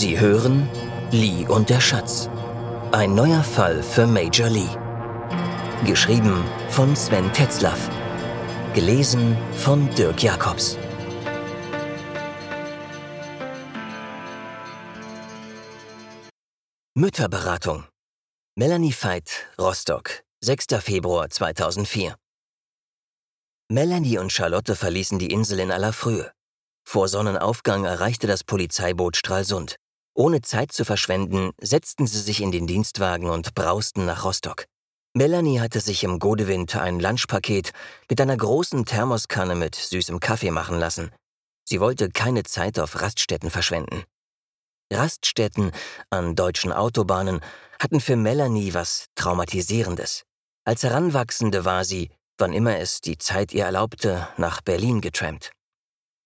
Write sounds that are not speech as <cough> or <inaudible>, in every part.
Sie hören Lee und der Schatz. Ein neuer Fall für Major Lee. Geschrieben von Sven Tetzlaff. Gelesen von Dirk Jacobs. Mütterberatung. Melanie Veit, Rostock, 6. Februar 2004. Melanie und Charlotte verließen die Insel in aller Frühe. Vor Sonnenaufgang erreichte das Polizeiboot Stralsund. Ohne Zeit zu verschwenden, setzten sie sich in den Dienstwagen und brausten nach Rostock. Melanie hatte sich im Godewind ein Lunchpaket mit einer großen Thermoskanne mit süßem Kaffee machen lassen. Sie wollte keine Zeit auf Raststätten verschwenden. Raststätten an deutschen Autobahnen hatten für Melanie was Traumatisierendes. Als Heranwachsende war sie, wann immer es die Zeit ihr erlaubte, nach Berlin getrampt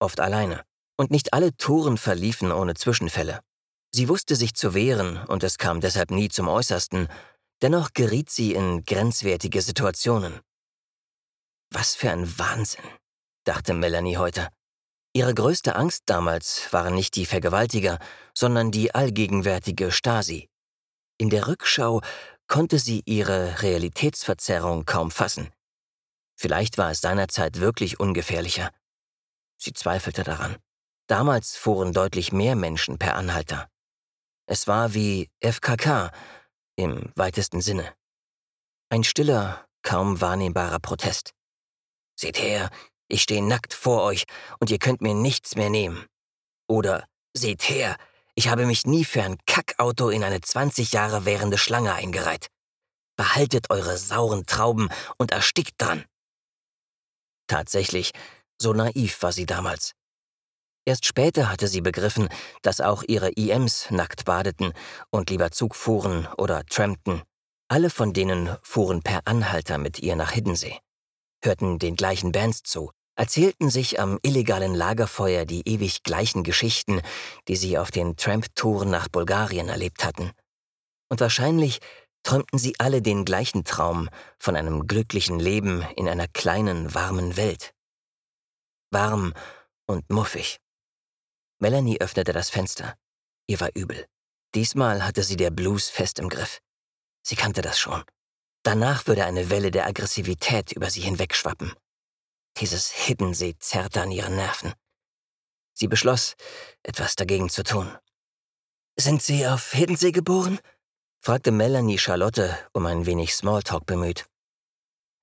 oft alleine. Und nicht alle Touren verliefen ohne Zwischenfälle. Sie wusste sich zu wehren und es kam deshalb nie zum Äußersten, dennoch geriet sie in grenzwertige Situationen. Was für ein Wahnsinn, dachte Melanie heute. Ihre größte Angst damals waren nicht die Vergewaltiger, sondern die allgegenwärtige Stasi. In der Rückschau konnte sie ihre Realitätsverzerrung kaum fassen. Vielleicht war es seinerzeit wirklich ungefährlicher. Sie zweifelte daran. Damals fuhren deutlich mehr Menschen per Anhalter. Es war wie FKK im weitesten Sinne. Ein stiller, kaum wahrnehmbarer Protest. Seht her, ich stehe nackt vor euch und ihr könnt mir nichts mehr nehmen. Oder seht her, ich habe mich nie für ein Kackauto in eine 20 Jahre währende Schlange eingereiht. Behaltet eure sauren Trauben und erstickt dran. Tatsächlich so naiv war sie damals. Erst später hatte sie begriffen, dass auch ihre IMs nackt badeten und lieber Zug fuhren oder trampten. Alle von denen fuhren per Anhalter mit ihr nach Hiddensee, hörten den gleichen Bands zu, erzählten sich am illegalen Lagerfeuer die ewig gleichen Geschichten, die sie auf den Tramp-Touren nach Bulgarien erlebt hatten. Und wahrscheinlich träumten sie alle den gleichen Traum von einem glücklichen Leben in einer kleinen, warmen Welt warm und muffig. Melanie öffnete das Fenster. Ihr war übel. Diesmal hatte sie der Blues fest im Griff. Sie kannte das schon. Danach würde eine Welle der Aggressivität über sie hinwegschwappen. Dieses Hiddensee zerrte an ihren Nerven. Sie beschloss, etwas dagegen zu tun. Sind Sie auf Hiddensee geboren? fragte Melanie Charlotte, um ein wenig Smalltalk bemüht.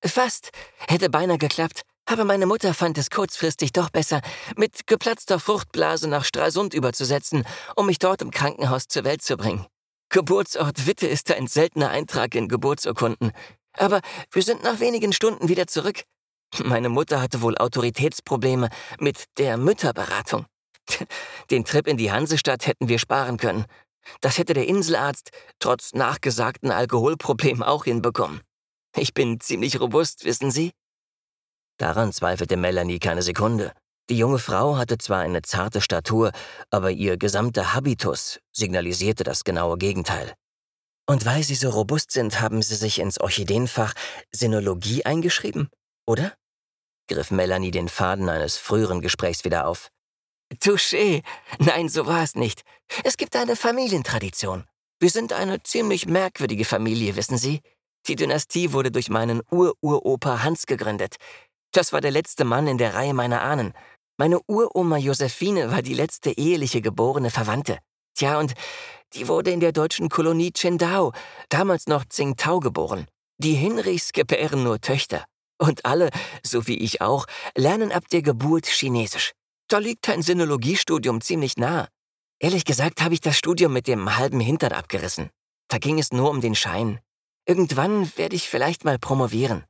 Fast. Hätte beinahe geklappt. Aber meine Mutter fand es kurzfristig doch besser, mit geplatzter Fruchtblase nach Stralsund überzusetzen, um mich dort im Krankenhaus zur Welt zu bringen. Geburtsort Witte ist ein seltener Eintrag in Geburtsurkunden. Aber wir sind nach wenigen Stunden wieder zurück. Meine Mutter hatte wohl Autoritätsprobleme mit der Mütterberatung. Den Trip in die Hansestadt hätten wir sparen können. Das hätte der Inselarzt trotz nachgesagten Alkoholproblemen auch hinbekommen. Ich bin ziemlich robust, wissen Sie? Daran zweifelte Melanie keine Sekunde. Die junge Frau hatte zwar eine zarte Statur, aber ihr gesamter Habitus signalisierte das genaue Gegenteil. Und weil Sie so robust sind, haben Sie sich ins Orchideenfach Sinologie eingeschrieben, oder? griff Melanie den Faden eines früheren Gesprächs wieder auf. Touché. Nein, so war es nicht. Es gibt eine Familientradition. Wir sind eine ziemlich merkwürdige Familie, wissen Sie? Die Dynastie wurde durch meinen Ururopa Hans gegründet. Das war der letzte Mann in der Reihe meiner Ahnen. Meine Uroma Josephine war die letzte eheliche geborene Verwandte. Tja, und die wurde in der deutschen Kolonie Qingdao, damals noch Tsingtao, geboren. Die Hinrichs gebären nur Töchter. Und alle, so wie ich auch, lernen ab der Geburt Chinesisch. Da liegt ein Sinologiestudium ziemlich nah. Ehrlich gesagt habe ich das Studium mit dem halben Hintern abgerissen. Da ging es nur um den Schein. Irgendwann werde ich vielleicht mal promovieren.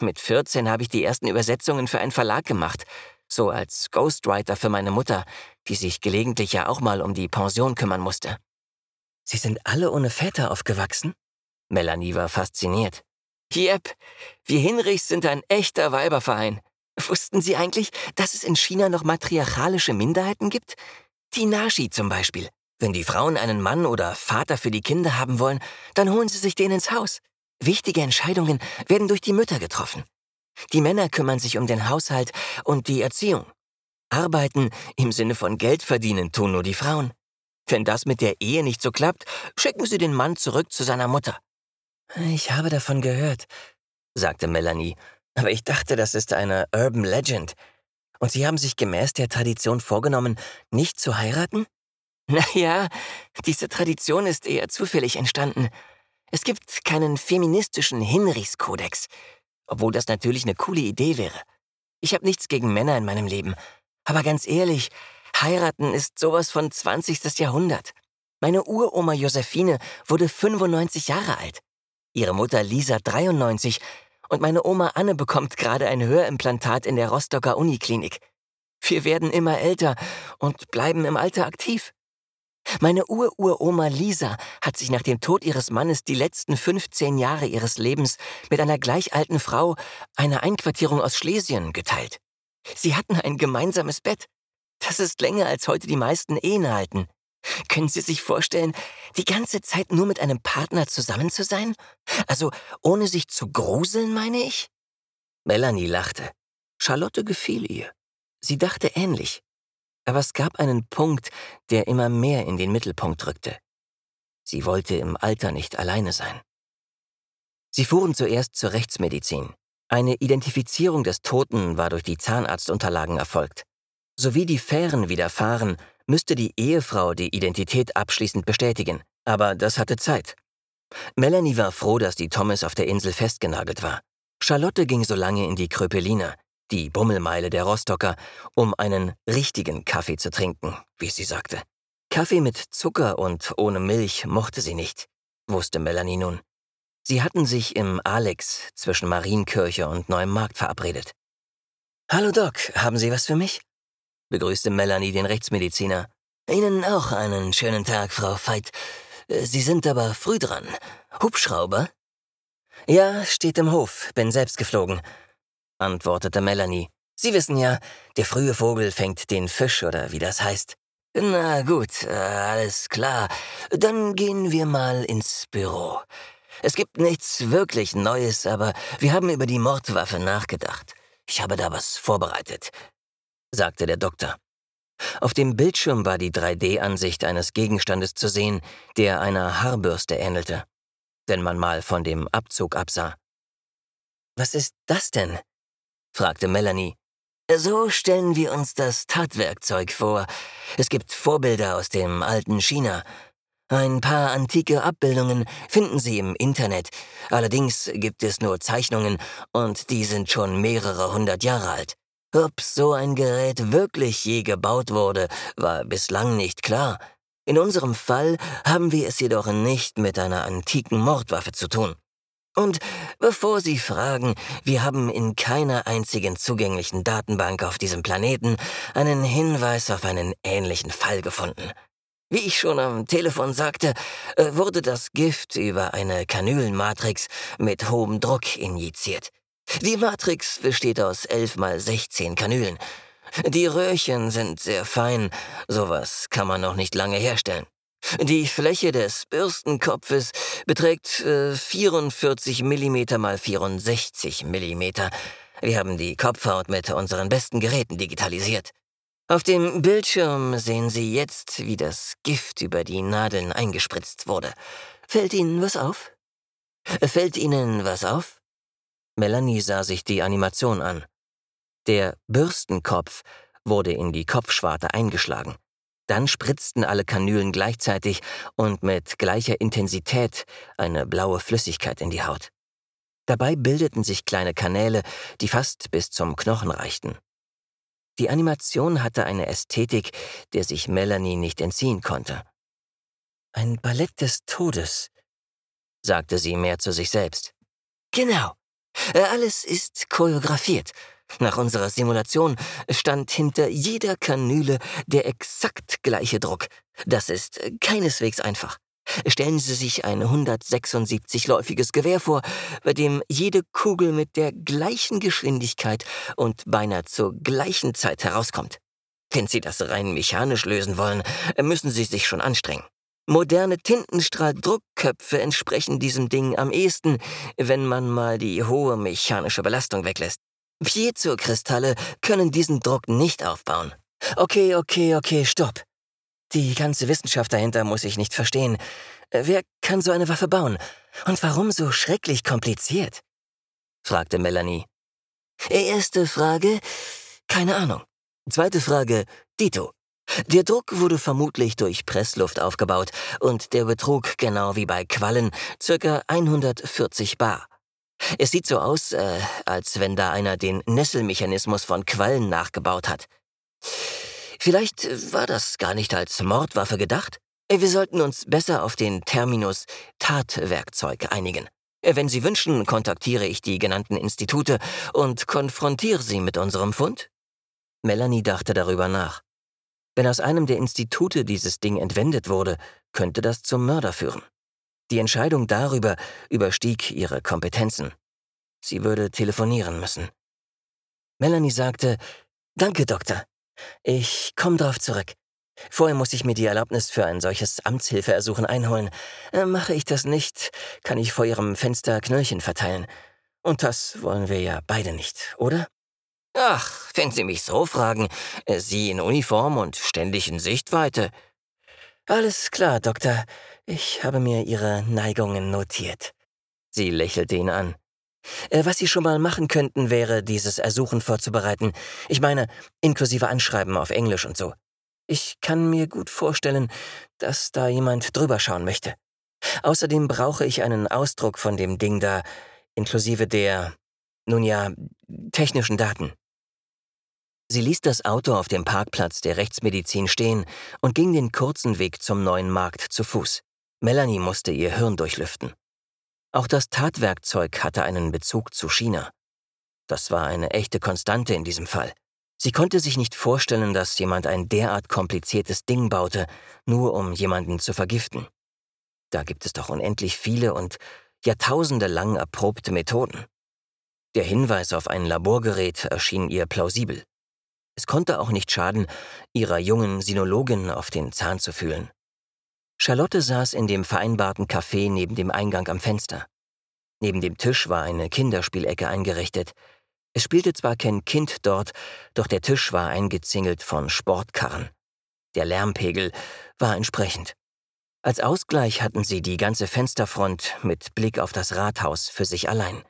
Mit 14 habe ich die ersten Übersetzungen für einen Verlag gemacht, so als Ghostwriter für meine Mutter, die sich gelegentlich ja auch mal um die Pension kümmern musste. Sie sind alle ohne Väter aufgewachsen? Melanie war fasziniert. Yep, wir Hinrichs sind ein echter Weiberverein. Wussten Sie eigentlich, dass es in China noch matriarchalische Minderheiten gibt? Die Nashi zum Beispiel. Wenn die Frauen einen Mann oder Vater für die Kinder haben wollen, dann holen sie sich den ins Haus. Wichtige Entscheidungen werden durch die Mütter getroffen. Die Männer kümmern sich um den Haushalt und die Erziehung. Arbeiten im Sinne von Geld verdienen tun nur die Frauen. Wenn das mit der Ehe nicht so klappt, schicken Sie den Mann zurück zu seiner Mutter. Ich habe davon gehört, sagte Melanie, aber ich dachte, das ist eine Urban Legend. Und Sie haben sich gemäß der Tradition vorgenommen, nicht zu heiraten? <laughs> Naja, diese Tradition ist eher zufällig entstanden. Es gibt keinen feministischen Hinrichskodex, obwohl das natürlich eine coole Idee wäre. Ich habe nichts gegen Männer in meinem Leben, aber ganz ehrlich, heiraten ist sowas von 20. Jahrhundert. Meine Uroma Josephine wurde 95 Jahre alt, ihre Mutter Lisa 93 und meine Oma Anne bekommt gerade ein Hörimplantat in der Rostocker Uniklinik. Wir werden immer älter und bleiben im Alter aktiv. Meine Ururoma Lisa hat sich nach dem Tod ihres Mannes die letzten 15 Jahre ihres Lebens mit einer gleich alten Frau einer Einquartierung aus Schlesien geteilt. Sie hatten ein gemeinsames Bett. Das ist länger als heute die meisten Ehen halten. Können Sie sich vorstellen, die ganze Zeit nur mit einem Partner zusammen zu sein? Also ohne sich zu gruseln, meine ich? Melanie lachte. Charlotte gefiel ihr. Sie dachte ähnlich. Aber es gab einen Punkt, der immer mehr in den Mittelpunkt rückte. Sie wollte im Alter nicht alleine sein. Sie fuhren zuerst zur Rechtsmedizin. Eine Identifizierung des Toten war durch die Zahnarztunterlagen erfolgt. Sowie die Fähren widerfahren, müsste die Ehefrau die Identität abschließend bestätigen, aber das hatte Zeit. Melanie war froh, dass die Thomas auf der Insel festgenagelt war. Charlotte ging so lange in die Kröpeliner, die Bummelmeile der Rostocker, um einen richtigen Kaffee zu trinken, wie sie sagte. Kaffee mit Zucker und ohne Milch mochte sie nicht, wusste Melanie nun. Sie hatten sich im Alex zwischen Marienkirche und Neuem Markt verabredet. Hallo Doc, haben Sie was für mich? begrüßte Melanie den Rechtsmediziner. Ihnen auch einen schönen Tag, Frau Veit. Sie sind aber früh dran. Hubschrauber? Ja, steht im Hof, bin selbst geflogen, antwortete Melanie. Sie wissen ja, der frühe Vogel fängt den Fisch oder wie das heißt. Na gut, äh, alles klar. Dann gehen wir mal ins Büro. Es gibt nichts wirklich Neues, aber wir haben über die Mordwaffe nachgedacht. Ich habe da was vorbereitet sagte der Doktor. Auf dem Bildschirm war die 3D-Ansicht eines Gegenstandes zu sehen, der einer Haarbürste ähnelte, wenn man mal von dem Abzug absah. Was ist das denn? Fragte Melanie. So stellen wir uns das Tatwerkzeug vor. Es gibt Vorbilder aus dem alten China. Ein paar antike Abbildungen finden Sie im Internet. Allerdings gibt es nur Zeichnungen und die sind schon mehrere hundert Jahre alt. Ob so ein Gerät wirklich je gebaut wurde, war bislang nicht klar. In unserem Fall haben wir es jedoch nicht mit einer antiken Mordwaffe zu tun. Und bevor Sie fragen, wir haben in keiner einzigen zugänglichen Datenbank auf diesem Planeten einen Hinweis auf einen ähnlichen Fall gefunden. Wie ich schon am Telefon sagte, äh, wurde das Gift über eine Kanülenmatrix mit hohem Druck injiziert. Die Matrix besteht aus 11 mal 16 Kanülen. Die Röhrchen sind sehr fein, sowas kann man noch nicht lange herstellen. Die Fläche des Bürstenkopfes beträgt äh, 44 mm mal 64 mm. Wir haben die Kopfhaut mit unseren besten Geräten digitalisiert. Auf dem Bildschirm sehen Sie jetzt, wie das Gift über die Nadeln eingespritzt wurde. Fällt Ihnen was auf? Fällt Ihnen was auf? Melanie sah sich die Animation an. Der Bürstenkopf wurde in die Kopfschwarte eingeschlagen. Dann spritzten alle Kanülen gleichzeitig und mit gleicher Intensität eine blaue Flüssigkeit in die Haut. Dabei bildeten sich kleine Kanäle, die fast bis zum Knochen reichten. Die Animation hatte eine Ästhetik, der sich Melanie nicht entziehen konnte. Ein Ballett des Todes, sagte sie mehr zu sich selbst. Genau, äh, alles ist choreografiert. Nach unserer Simulation stand hinter jeder Kanüle der exakt gleiche Druck. Das ist keineswegs einfach. Stellen Sie sich ein 176-läufiges Gewehr vor, bei dem jede Kugel mit der gleichen Geschwindigkeit und beinahe zur gleichen Zeit herauskommt. Wenn Sie das rein mechanisch lösen wollen, müssen Sie sich schon anstrengen. Moderne Tintenstrahldruckköpfe entsprechen diesem Ding am ehesten, wenn man mal die hohe mechanische Belastung weglässt. Piezo-Kristalle können diesen Druck nicht aufbauen. Okay, okay, okay, stopp. Die ganze Wissenschaft dahinter muss ich nicht verstehen. Wer kann so eine Waffe bauen? Und warum so schrecklich kompliziert? fragte Melanie. Erste Frage, keine Ahnung. Zweite Frage, Dito. Der Druck wurde vermutlich durch Pressluft aufgebaut und der betrug, genau wie bei Quallen, circa 140 Bar. Es sieht so aus, äh, als wenn da einer den Nesselmechanismus von Quallen nachgebaut hat. Vielleicht war das gar nicht als Mordwaffe gedacht? Wir sollten uns besser auf den Terminus Tatwerkzeug einigen. Wenn Sie wünschen, kontaktiere ich die genannten Institute und konfrontiere sie mit unserem Fund? Melanie dachte darüber nach. Wenn aus einem der Institute dieses Ding entwendet wurde, könnte das zum Mörder führen. Die Entscheidung darüber überstieg ihre Kompetenzen. Sie würde telefonieren müssen. Melanie sagte, Danke, Doktor. Ich komme drauf zurück. Vorher muss ich mir die Erlaubnis für ein solches Amtshilfeersuchen einholen. Äh, mache ich das nicht, kann ich vor Ihrem Fenster Knöllchen verteilen. Und das wollen wir ja beide nicht, oder? Ach, wenn Sie mich so fragen, äh, Sie in Uniform und ständig in Sichtweite. Alles klar, Doktor. Ich habe mir Ihre Neigungen notiert. Sie lächelte ihn an. Äh, was Sie schon mal machen könnten, wäre, dieses Ersuchen vorzubereiten. Ich meine, inklusive Anschreiben auf Englisch und so. Ich kann mir gut vorstellen, dass da jemand drüber schauen möchte. Außerdem brauche ich einen Ausdruck von dem Ding da, inklusive der, nun ja, technischen Daten. Sie ließ das Auto auf dem Parkplatz der Rechtsmedizin stehen und ging den kurzen Weg zum neuen Markt zu Fuß. Melanie musste ihr Hirn durchlüften. Auch das Tatwerkzeug hatte einen Bezug zu China. Das war eine echte Konstante in diesem Fall. Sie konnte sich nicht vorstellen, dass jemand ein derart kompliziertes Ding baute, nur um jemanden zu vergiften. Da gibt es doch unendlich viele und Jahrtausende lang erprobte Methoden. Der Hinweis auf ein Laborgerät erschien ihr plausibel. Es konnte auch nicht schaden, ihrer jungen Sinologin auf den Zahn zu fühlen. Charlotte saß in dem vereinbarten Café neben dem Eingang am Fenster. Neben dem Tisch war eine Kinderspielecke eingerichtet, es spielte zwar kein Kind dort, doch der Tisch war eingezingelt von Sportkarren. Der Lärmpegel war entsprechend. Als Ausgleich hatten sie die ganze Fensterfront mit Blick auf das Rathaus für sich allein.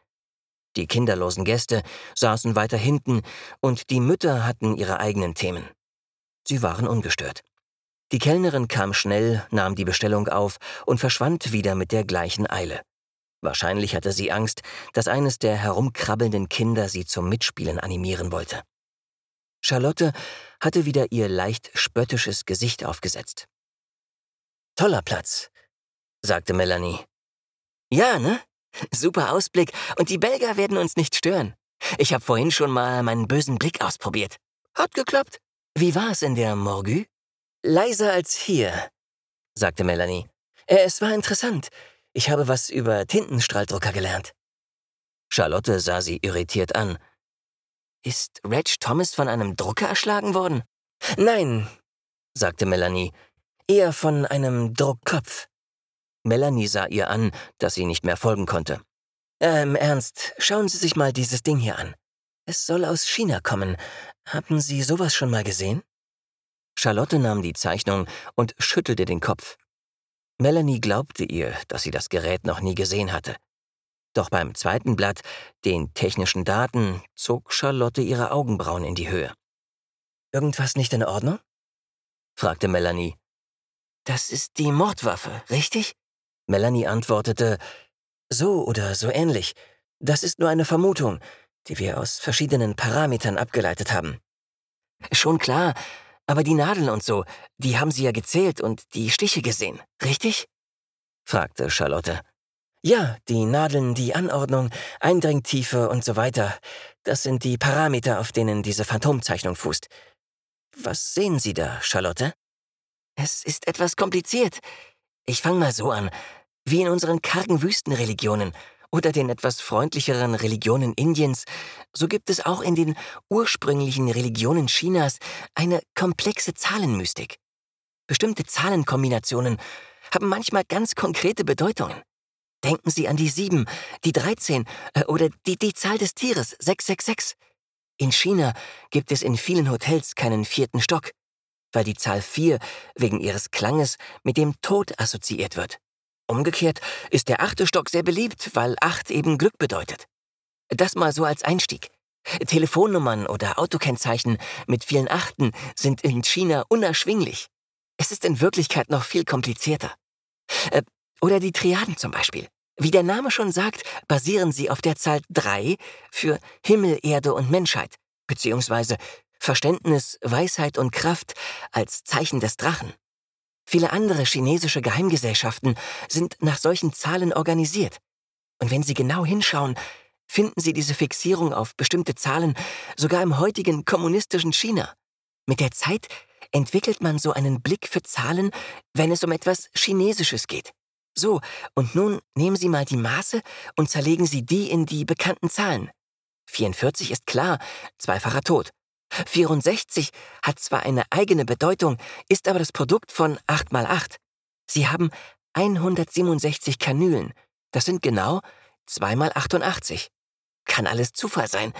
Die kinderlosen Gäste saßen weiter hinten und die Mütter hatten ihre eigenen Themen. Sie waren ungestört. Die Kellnerin kam schnell, nahm die Bestellung auf und verschwand wieder mit der gleichen Eile. Wahrscheinlich hatte sie Angst, dass eines der herumkrabbelnden Kinder sie zum Mitspielen animieren wollte. Charlotte hatte wieder ihr leicht spöttisches Gesicht aufgesetzt. Toller Platz, sagte Melanie. Ja, ne? Super Ausblick und die Belger werden uns nicht stören. Ich habe vorhin schon mal meinen bösen Blick ausprobiert. Hat geklappt. Wie war es in der Morgue? Leiser als hier, sagte Melanie. Äh, es war interessant. Ich habe was über Tintenstrahldrucker gelernt. Charlotte sah sie irritiert an. Ist Reg Thomas von einem Drucker erschlagen worden? Nein, sagte Melanie, eher von einem Druckkopf. Melanie sah ihr an, dass sie nicht mehr folgen konnte. Ähm, Ernst, schauen Sie sich mal dieses Ding hier an. Es soll aus China kommen. Haben Sie sowas schon mal gesehen? Charlotte nahm die Zeichnung und schüttelte den Kopf. Melanie glaubte ihr, dass sie das Gerät noch nie gesehen hatte. Doch beim zweiten Blatt, den technischen Daten, zog Charlotte ihre Augenbrauen in die Höhe. Irgendwas nicht in Ordnung? fragte Melanie. Das ist die Mordwaffe, richtig? Melanie antwortete, so oder so ähnlich. Das ist nur eine Vermutung, die wir aus verschiedenen Parametern abgeleitet haben. Schon klar, aber die Nadeln und so, die haben Sie ja gezählt und die Stiche gesehen, richtig? fragte Charlotte. Ja, die Nadeln, die Anordnung, Eindringtiefe und so weiter. Das sind die Parameter, auf denen diese Phantomzeichnung fußt. Was sehen Sie da, Charlotte? Es ist etwas kompliziert. Ich fange mal so an. Wie in unseren kargen Wüstenreligionen oder den etwas freundlicheren Religionen Indiens, so gibt es auch in den ursprünglichen Religionen Chinas eine komplexe Zahlenmystik. Bestimmte Zahlenkombinationen haben manchmal ganz konkrete Bedeutungen. Denken Sie an die sieben, die 13 äh, oder die, die Zahl des Tieres 666. In China gibt es in vielen Hotels keinen vierten Stock. weil die Zahl 4 wegen ihres Klanges mit dem Tod assoziiert wird. Umgekehrt ist der achte Stock sehr beliebt, weil 8 eben Glück bedeutet. Das mal so als Einstieg. Telefonnummern oder Autokennzeichen mit vielen Achten sind in China unerschwinglich. Es ist in Wirklichkeit noch viel komplizierter. Äh, oder die Triaden zum Beispiel. Wie der Name schon sagt, basieren sie auf der Zahl 3 für Himmel, Erde und Menschheit, beziehungsweise Verständnis, Weisheit und Kraft als Zeichen des Drachen. Viele andere chinesische Geheimgesellschaften sind nach solchen Zahlen organisiert. Und wenn Sie genau hinschauen, finden Sie diese Fixierung auf bestimmte Zahlen sogar im heutigen kommunistischen China. Mit der Zeit entwickelt man so einen Blick für Zahlen, wenn es um etwas Chinesisches geht. So, und nun nehmen Sie mal die Maße und zerlegen Sie die in die bekannten Zahlen. 44 ist klar, zweifacher Tod. 64 hat zwar eine eigene Bedeutung, ist aber das Produkt von 8 mal 8. Sie haben 167 Kanülen. Das sind genau 2 mal 88. Kann alles Zufall sein.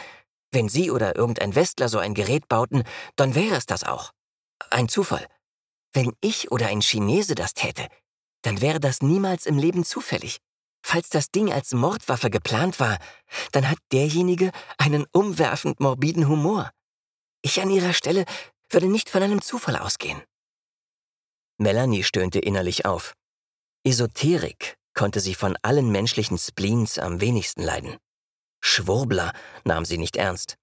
Wenn Sie oder irgendein Westler so ein Gerät bauten, dann wäre es das auch. Ein Zufall. Wenn ich oder ein Chinese das täte, dann wäre das niemals im Leben zufällig. Falls das Ding als Mordwaffe geplant war, dann hat derjenige einen umwerfend morbiden Humor. Ich an ihrer Stelle würde nicht von einem Zufall ausgehen. Melanie stöhnte innerlich auf. Esoterik konnte sie von allen menschlichen Spleens am wenigsten leiden. Schwurbler nahm sie nicht ernst.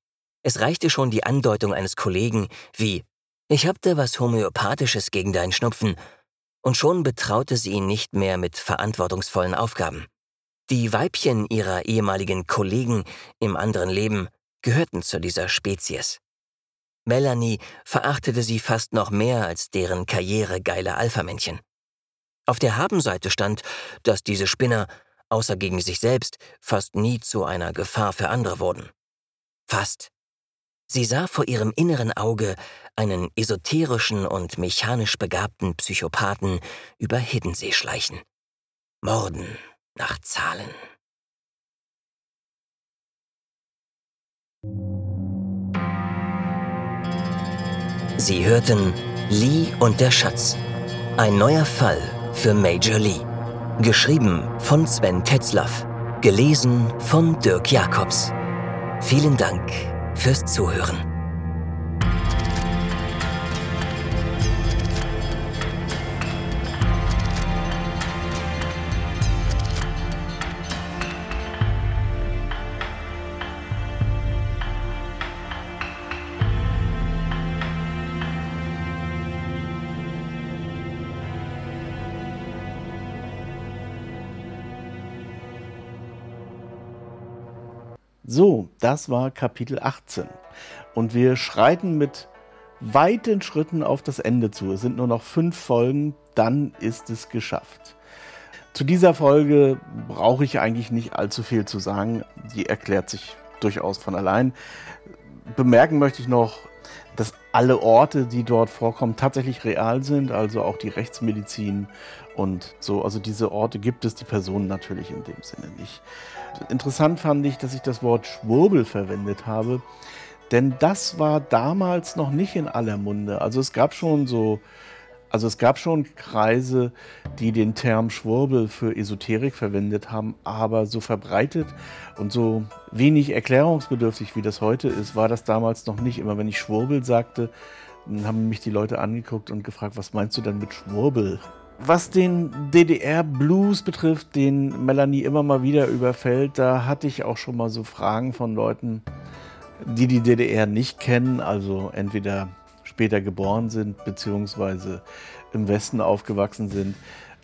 Es reichte schon die Andeutung eines Kollegen wie Ich hab da was Homöopathisches gegen deinen Schnupfen, und schon betraute sie ihn nicht mehr mit verantwortungsvollen Aufgaben. Die Weibchen ihrer ehemaligen Kollegen im anderen Leben gehörten zu dieser Spezies. Melanie verachtete sie fast noch mehr als deren karrieregeile Alphamännchen. Auf der Habenseite stand, dass diese Spinner außer gegen sich selbst, fast nie zu einer Gefahr für andere wurden. Fast. Sie sah vor ihrem inneren Auge einen esoterischen und mechanisch begabten Psychopathen über Hiddensee schleichen. Morden nach Zahlen. Sie hörten Lee und der Schatz. Ein neuer Fall für Major Lee. Geschrieben von Sven Tetzlaff. Gelesen von Dirk Jacobs. Vielen Dank fürs Zuhören. So, das war Kapitel 18. Und wir schreiten mit weiten Schritten auf das Ende zu. Es sind nur noch fünf Folgen, dann ist es geschafft. Zu dieser Folge brauche ich eigentlich nicht allzu viel zu sagen. Die erklärt sich durchaus von allein. Bemerken möchte ich noch, dass alle Orte, die dort vorkommen, tatsächlich real sind, also auch die Rechtsmedizin und so. Also diese Orte gibt es, die Personen natürlich in dem Sinne nicht. Interessant fand ich, dass ich das Wort Schwurbel verwendet habe, denn das war damals noch nicht in aller Munde. Also es gab schon so, also es gab schon Kreise, die den Term Schwurbel für Esoterik verwendet haben, aber so verbreitet und so wenig erklärungsbedürftig, wie das heute ist, war das damals noch nicht. Immer wenn ich Schwurbel sagte, haben mich die Leute angeguckt und gefragt, was meinst du denn mit Schwurbel? Was den DDR-Blues betrifft, den Melanie immer mal wieder überfällt, da hatte ich auch schon mal so Fragen von Leuten, die die DDR nicht kennen, also entweder später geboren sind, beziehungsweise im Westen aufgewachsen sind.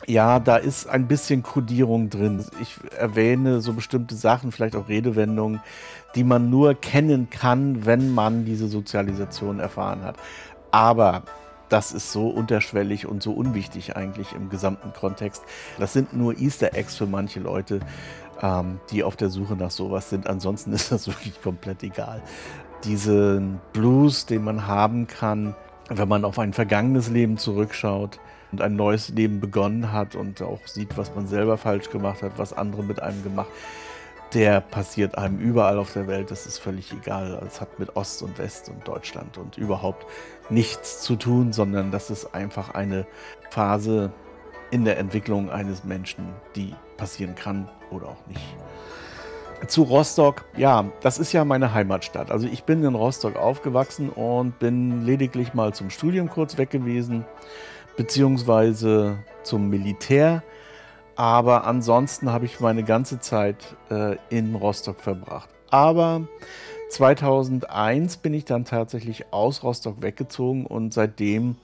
Ja, da ist ein bisschen Kodierung drin. Ich erwähne so bestimmte Sachen, vielleicht auch Redewendungen, die man nur kennen kann, wenn man diese Sozialisation erfahren hat. Aber das ist so unterschwellig und so unwichtig eigentlich im gesamten Kontext. Das sind nur Easter Eggs für manche Leute, ähm, die auf der Suche nach sowas sind. Ansonsten <laughs> ist das wirklich komplett egal. Diesen Blues, den man haben kann, wenn man auf ein vergangenes Leben zurückschaut und ein neues Leben begonnen hat und auch sieht, was man selber falsch gemacht hat, was andere mit einem gemacht der passiert einem überall auf der Welt. Das ist völlig egal. Es hat mit Ost und West und Deutschland und überhaupt nichts zu tun, sondern das ist einfach eine Phase in der Entwicklung eines Menschen, die passieren kann oder auch nicht. Zu Rostock, ja, das ist ja meine Heimatstadt. Also ich bin in Rostock aufgewachsen und bin lediglich mal zum Studium kurz weg gewesen, beziehungsweise zum Militär. Aber ansonsten habe ich meine ganze Zeit äh, in Rostock verbracht. Aber 2001 bin ich dann tatsächlich aus Rostock weggezogen und seitdem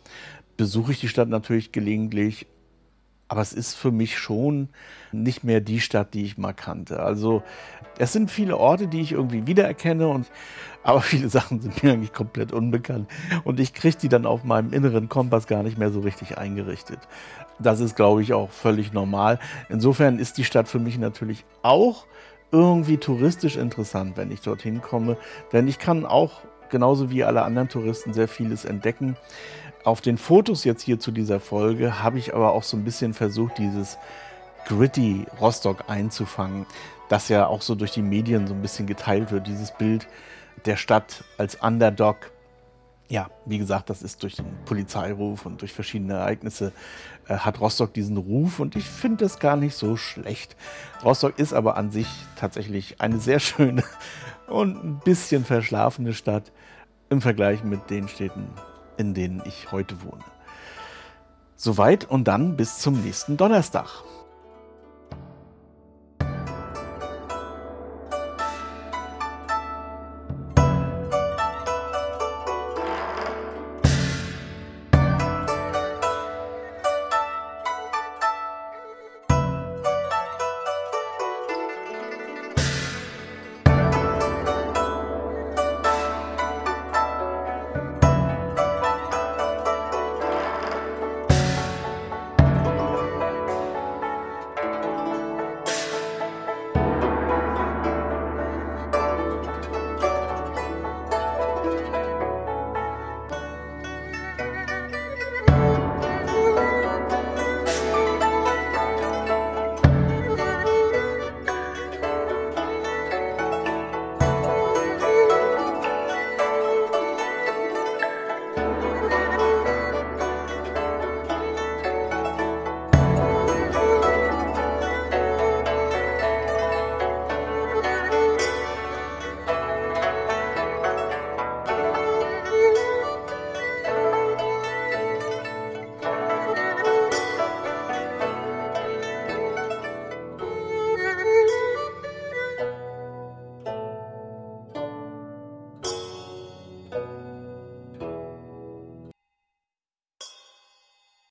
besuche ich die Stadt natürlich gelegentlich aber es ist für mich schon nicht mehr die Stadt, die ich mal kannte. Also es sind viele Orte, die ich irgendwie wiedererkenne, und, aber <laughs> viele Sachen sind mir eigentlich komplett unbekannt. Und ich kriege die dann auf meinem inneren Kompass gar nicht mehr so richtig eingerichtet. Das ist, glaube ich, auch völlig normal. Insofern ist die Stadt für mich natürlich auch irgendwie touristisch interessant, wenn ich dorthin komme. Denn ich kann auch, genauso wie alle anderen Touristen, sehr vieles entdecken. Auf den Fotos jetzt hier zu dieser Folge habe ich aber auch so ein bisschen versucht, dieses gritty Rostock einzufangen, das ja auch so durch die Medien so ein bisschen geteilt wird, dieses Bild der Stadt als Underdog. Ja, wie gesagt, das ist durch den Polizeiruf und durch verschiedene Ereignisse äh, hat Rostock diesen Ruf und ich finde das gar nicht so schlecht. Rostock ist aber an sich tatsächlich eine sehr schöne und ein bisschen verschlafene Stadt im Vergleich mit den Städten, in denen ich heute wohne. Soweit und dann bis zum nächsten Donnerstag.